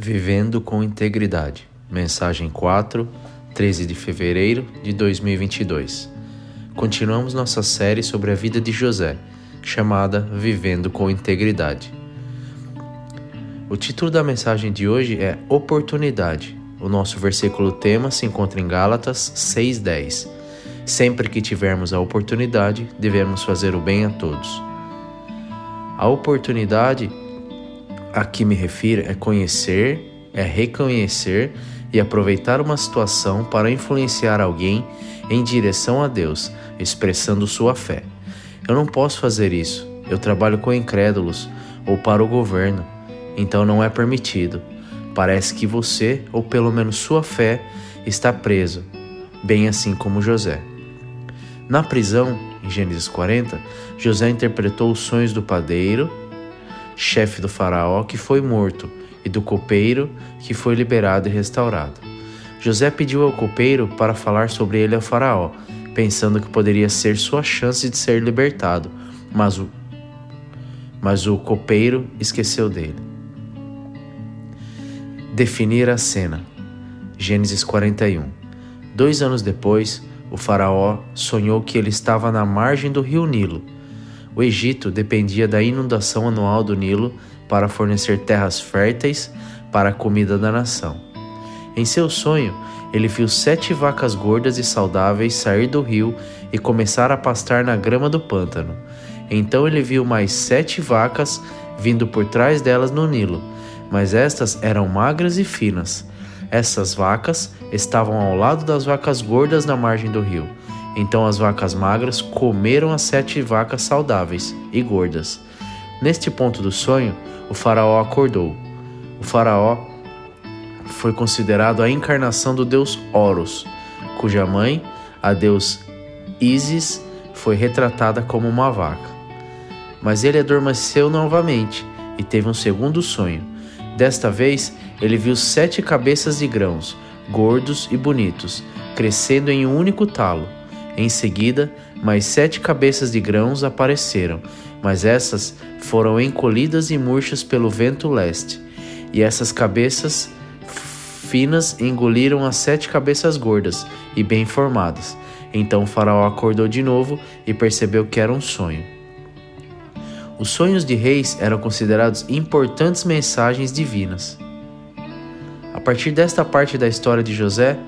Vivendo com Integridade. Mensagem 4, 13 de fevereiro de 2022. Continuamos nossa série sobre a vida de José, chamada Vivendo com Integridade. O título da mensagem de hoje é Oportunidade. O nosso versículo tema se encontra em Gálatas 6:10. Sempre que tivermos a oportunidade, devemos fazer o bem a todos. A oportunidade a que me refiro é conhecer, é reconhecer e aproveitar uma situação para influenciar alguém em direção a Deus, expressando sua fé. Eu não posso fazer isso. Eu trabalho com incrédulos ou para o governo, então não é permitido. Parece que você, ou pelo menos sua fé, está preso, bem assim como José. Na prisão, em Gênesis 40, José interpretou os sonhos do padeiro chefe do faraó, que foi morto, e do copeiro, que foi liberado e restaurado. José pediu ao copeiro para falar sobre ele ao faraó, pensando que poderia ser sua chance de ser libertado, mas o, mas o copeiro esqueceu dele. Definir a cena. Gênesis 41. Dois anos depois, o faraó sonhou que ele estava na margem do rio Nilo o Egito dependia da inundação anual do Nilo para fornecer terras férteis para a comida da nação. Em seu sonho, ele viu sete vacas gordas e saudáveis sair do rio e começar a pastar na grama do pântano. Então ele viu mais sete vacas vindo por trás delas no Nilo, mas estas eram magras e finas. Essas vacas estavam ao lado das vacas gordas na margem do rio. Então as vacas magras comeram as sete vacas saudáveis e gordas. Neste ponto do sonho, o Faraó acordou. O Faraó foi considerado a encarnação do deus Horus, cuja mãe, a deus Isis, foi retratada como uma vaca. Mas ele adormeceu novamente e teve um segundo sonho. Desta vez, ele viu sete cabeças de grãos, gordos e bonitos, crescendo em um único talo em seguida, mais sete cabeças de grãos apareceram, mas essas foram encolhidas e murchas pelo vento leste. E essas cabeças finas engoliram as sete cabeças gordas e bem formadas. Então Faraó acordou de novo e percebeu que era um sonho. Os sonhos de reis eram considerados importantes mensagens divinas. A partir desta parte da história de José,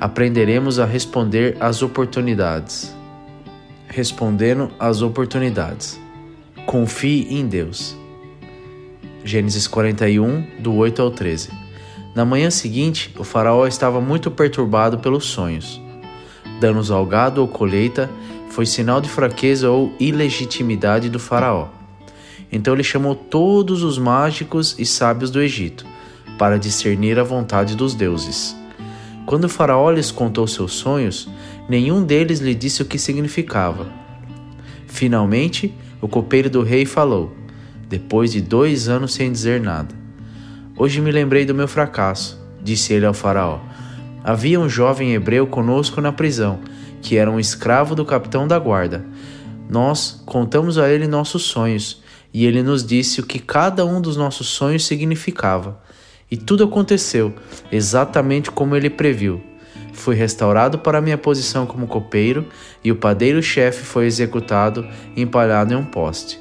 aprenderemos a responder às oportunidades. Respondendo às oportunidades. Confie em Deus. Gênesis 41, do 8 ao 13. Na manhã seguinte, o faraó estava muito perturbado pelos sonhos. Danos ao gado ou colheita foi sinal de fraqueza ou ilegitimidade do faraó. Então ele chamou todos os mágicos e sábios do Egito para discernir a vontade dos deuses. Quando faraó lhes contou seus sonhos, nenhum deles lhe disse o que significava. Finalmente, o copeiro do rei falou, depois de dois anos sem dizer nada. Hoje me lembrei do meu fracasso, disse ele ao faraó. Havia um jovem hebreu conosco na prisão, que era um escravo do capitão da guarda. Nós contamos a ele nossos sonhos, e ele nos disse o que cada um dos nossos sonhos significava. E tudo aconteceu exatamente como ele previu. Fui restaurado para minha posição como copeiro e o padeiro-chefe foi executado empalhado em um poste.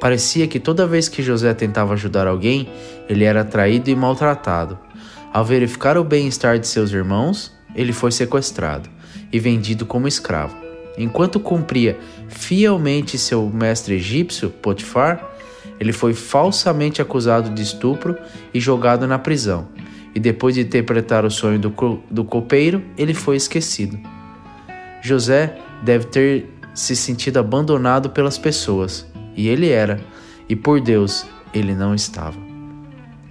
Parecia que toda vez que José tentava ajudar alguém, ele era traído e maltratado. Ao verificar o bem-estar de seus irmãos, ele foi sequestrado e vendido como escravo. Enquanto cumpria fielmente seu mestre egípcio, Potifar, ele foi falsamente acusado de estupro e jogado na prisão. E depois de interpretar o sonho do, co do copeiro, ele foi esquecido. José deve ter se sentido abandonado pelas pessoas, e ele era, e por Deus ele não estava.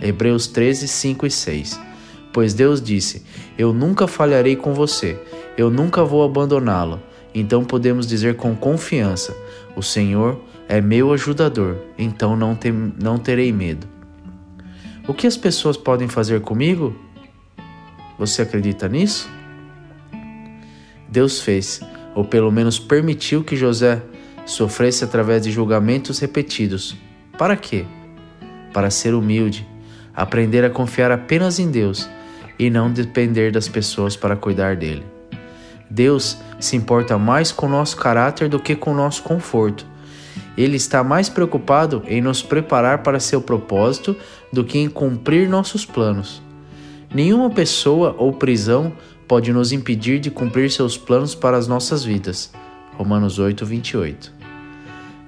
Hebreus 13, 5 e 6 Pois Deus disse: Eu nunca falharei com você, eu nunca vou abandoná-lo. Então podemos dizer com confiança: O Senhor é meu ajudador, então não, tem, não terei medo. O que as pessoas podem fazer comigo? Você acredita nisso? Deus fez, ou pelo menos permitiu que José sofresse através de julgamentos repetidos. Para quê? Para ser humilde, aprender a confiar apenas em Deus e não depender das pessoas para cuidar dele. Deus se importa mais com nosso caráter do que com nosso conforto. Ele está mais preocupado em nos preparar para seu propósito do que em cumprir nossos planos. Nenhuma pessoa ou prisão pode nos impedir de cumprir seus planos para as nossas vidas. Romanos 8, 28.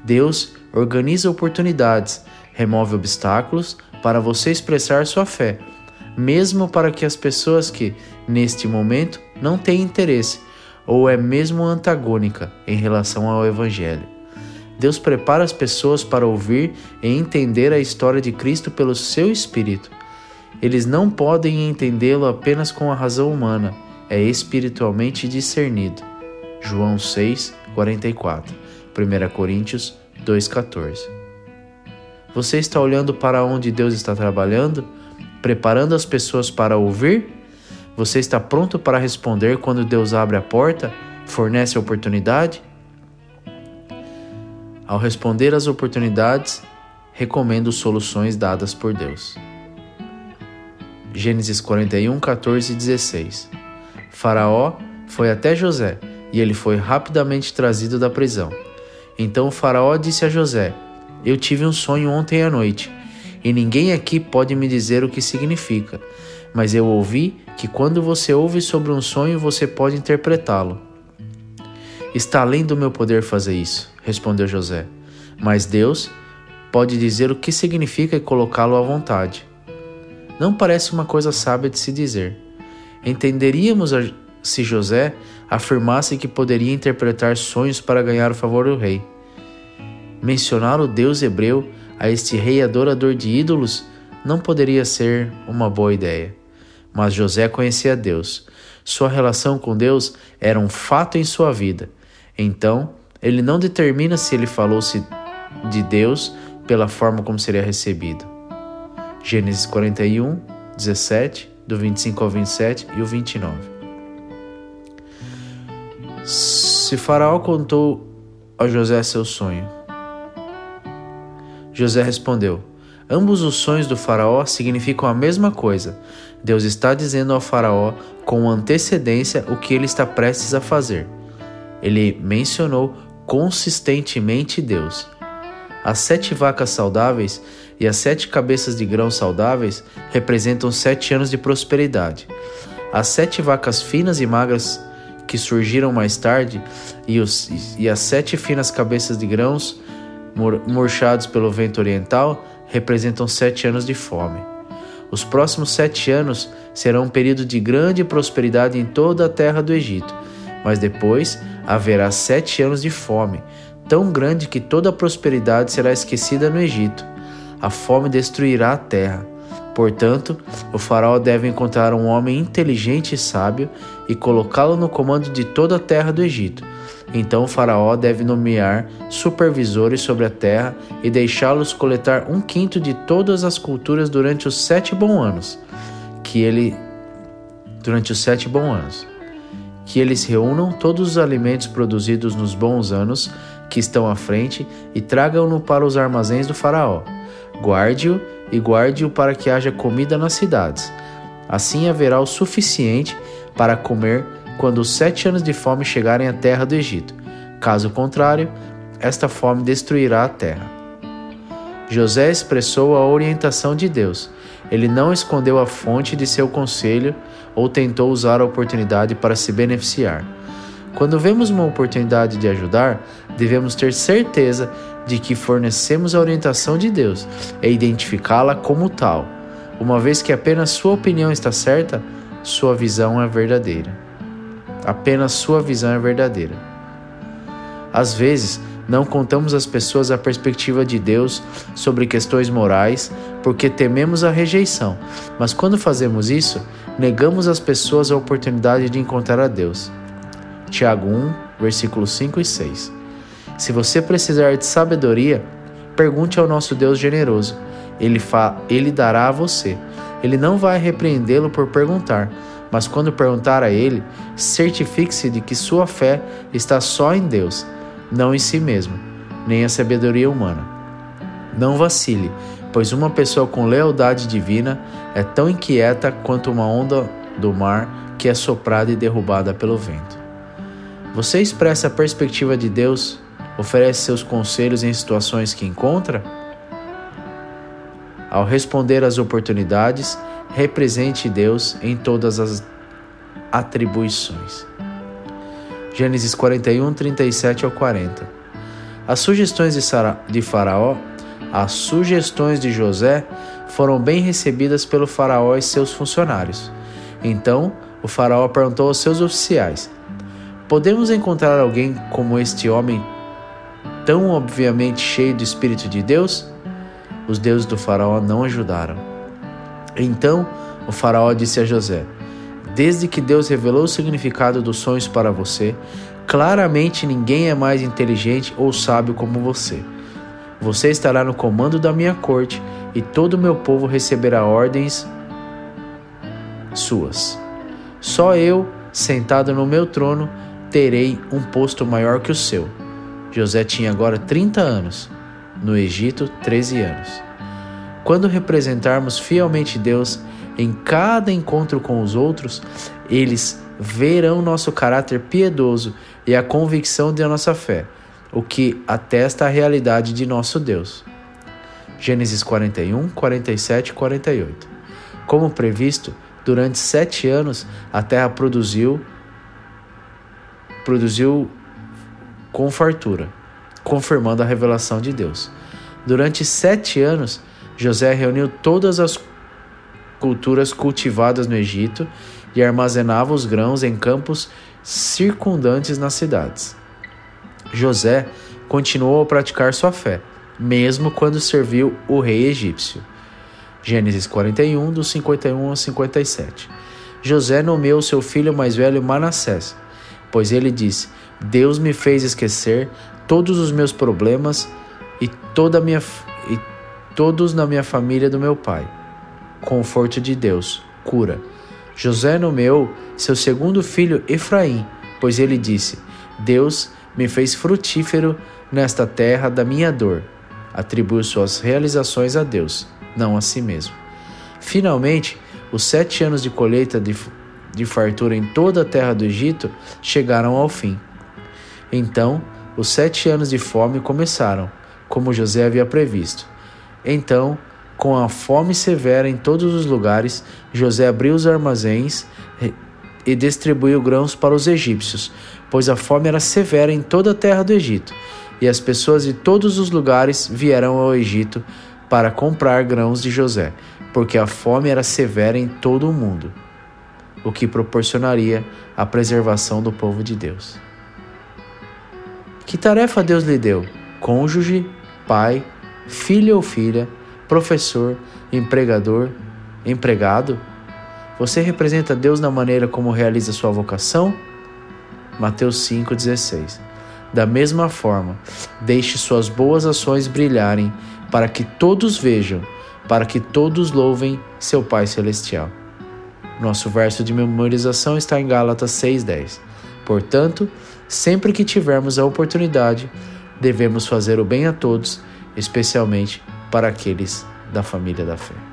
Deus organiza oportunidades, remove obstáculos para você expressar sua fé, mesmo para que as pessoas que, neste momento, não têm interesse ou é mesmo antagônica em relação ao Evangelho. Deus prepara as pessoas para ouvir e entender a história de Cristo pelo seu Espírito. Eles não podem entendê-lo apenas com a razão humana, é espiritualmente discernido. João 6, 44, 1 Coríntios 2,14. Você está olhando para onde Deus está trabalhando, preparando as pessoas para ouvir? Você está pronto para responder quando Deus abre a porta, fornece a oportunidade? Ao responder às oportunidades, recomendo soluções dadas por Deus. Gênesis 41, 14 e 16. Faraó foi até José e ele foi rapidamente trazido da prisão. Então Faraó disse a José: Eu tive um sonho ontem à noite e ninguém aqui pode me dizer o que significa, mas eu ouvi que quando você ouve sobre um sonho você pode interpretá-lo. Está além do meu poder fazer isso, respondeu José, mas Deus pode dizer o que significa e colocá-lo à vontade. Não parece uma coisa sábia de se dizer. Entenderíamos se José afirmasse que poderia interpretar sonhos para ganhar o favor do rei. Mencionar o Deus hebreu a este rei adorador de ídolos não poderia ser uma boa ideia. Mas José conhecia Deus. Sua relação com Deus era um fato em sua vida. Então, ele não determina se ele falou-se de Deus pela forma como seria recebido. Gênesis 41, 17, do 25 ao 27 e o 29. Se Faraó contou a José seu sonho, José respondeu: Ambos os sonhos do Faraó significam a mesma coisa. Deus está dizendo ao Faraó com antecedência o que ele está prestes a fazer. Ele mencionou consistentemente Deus. As sete vacas saudáveis e as sete cabeças de grãos saudáveis representam sete anos de prosperidade. As sete vacas finas e magras que surgiram mais tarde e, os, e as sete finas cabeças de grãos murchados pelo vento oriental representam sete anos de fome. Os próximos sete anos serão um período de grande prosperidade em toda a terra do Egito, mas depois haverá sete anos de fome, tão grande que toda a prosperidade será esquecida no Egito a fome destruirá a terra. Portanto, o faraó deve encontrar um homem inteligente e sábio e colocá-lo no comando de toda a terra do Egito. Então o faraó deve nomear supervisores sobre a terra e deixá-los coletar um quinto de todas as culturas durante os sete bons anos, que ele durante os sete bons anos, que eles reúnam todos os alimentos produzidos nos bons anos que estão à frente e tragam-no para os armazéns do faraó. Guarde-o e guarde-o para que haja comida nas cidades. Assim haverá o suficiente para comer quando os sete anos de fome chegarem à terra do Egito. Caso contrário, esta fome destruirá a terra. José expressou a orientação de Deus. Ele não escondeu a fonte de seu conselho ou tentou usar a oportunidade para se beneficiar. Quando vemos uma oportunidade de ajudar, devemos ter certeza de que fornecemos a orientação de Deus e identificá-la como tal. Uma vez que apenas sua opinião está certa, sua visão é verdadeira. Apenas sua visão é verdadeira. Às vezes, não contamos às pessoas a perspectiva de Deus sobre questões morais porque tememos a rejeição, mas quando fazemos isso, negamos às pessoas a oportunidade de encontrar a Deus. Tiago 1, versículos 5 e 6. Se você precisar de sabedoria, pergunte ao nosso Deus generoso. Ele, ele dará a você. Ele não vai repreendê-lo por perguntar, mas quando perguntar a ele, certifique-se de que sua fé está só em Deus, não em si mesmo, nem a sabedoria humana. Não vacile, pois uma pessoa com lealdade divina é tão inquieta quanto uma onda do mar que é soprada e derrubada pelo vento. Você expressa a perspectiva de Deus, oferece seus conselhos em situações que encontra? Ao responder às oportunidades, represente Deus em todas as atribuições. Gênesis 41, 37 ao 40. As sugestões de Faraó as sugestões de José foram bem recebidas pelo Faraó e seus funcionários. Então, o Faraó perguntou aos seus oficiais: Podemos encontrar alguém como este homem, tão obviamente cheio do Espírito de Deus? Os deuses do Faraó não ajudaram. Então, o Faraó disse a José: Desde que Deus revelou o significado dos sonhos para você, claramente ninguém é mais inteligente ou sábio como você. Você estará no comando da minha corte e todo o meu povo receberá ordens suas. Só eu, sentado no meu trono, terei um posto maior que o seu. José tinha agora 30 anos, no Egito, 13 anos. Quando representarmos fielmente Deus em cada encontro com os outros, eles verão nosso caráter piedoso e a convicção de nossa fé o que atesta a realidade de nosso Deus. Gênesis 41, 47 e 48. Como previsto, durante sete anos a terra produziu produziu com fartura, confirmando a revelação de Deus. Durante sete anos, José reuniu todas as culturas cultivadas no Egito e armazenava os grãos em campos circundantes nas cidades. José continuou a praticar sua fé, mesmo quando serviu o rei egípcio. Gênesis 41, dos 51 ao 57. José nomeou seu filho mais velho Manassés, pois ele disse: Deus me fez esquecer todos os meus problemas e toda minha e todos na minha família do meu pai. Conforto de Deus, cura. José nomeou seu segundo filho Efraim, pois ele disse: Deus me fez frutífero nesta terra da minha dor. Atribui suas realizações a Deus, não a si mesmo. Finalmente, os sete anos de colheita de, de fartura em toda a terra do Egito chegaram ao fim. Então, os sete anos de fome começaram, como José havia previsto. Então, com a fome severa em todos os lugares, José abriu os armazéns e distribuiu grãos para os egípcios, pois a fome era severa em toda a terra do Egito, e as pessoas de todos os lugares vieram ao Egito para comprar grãos de José, porque a fome era severa em todo o mundo, o que proporcionaria a preservação do povo de Deus. Que tarefa Deus lhe deu? Cônjuge, pai, filho ou filha, professor, empregador, empregado? Você representa Deus na maneira como realiza sua vocação? Mateus 5,16. Da mesma forma, deixe suas boas ações brilharem, para que todos vejam, para que todos louvem seu Pai Celestial. Nosso verso de memorização está em Gálatas 6,10. Portanto, sempre que tivermos a oportunidade, devemos fazer o bem a todos, especialmente para aqueles da família da fé.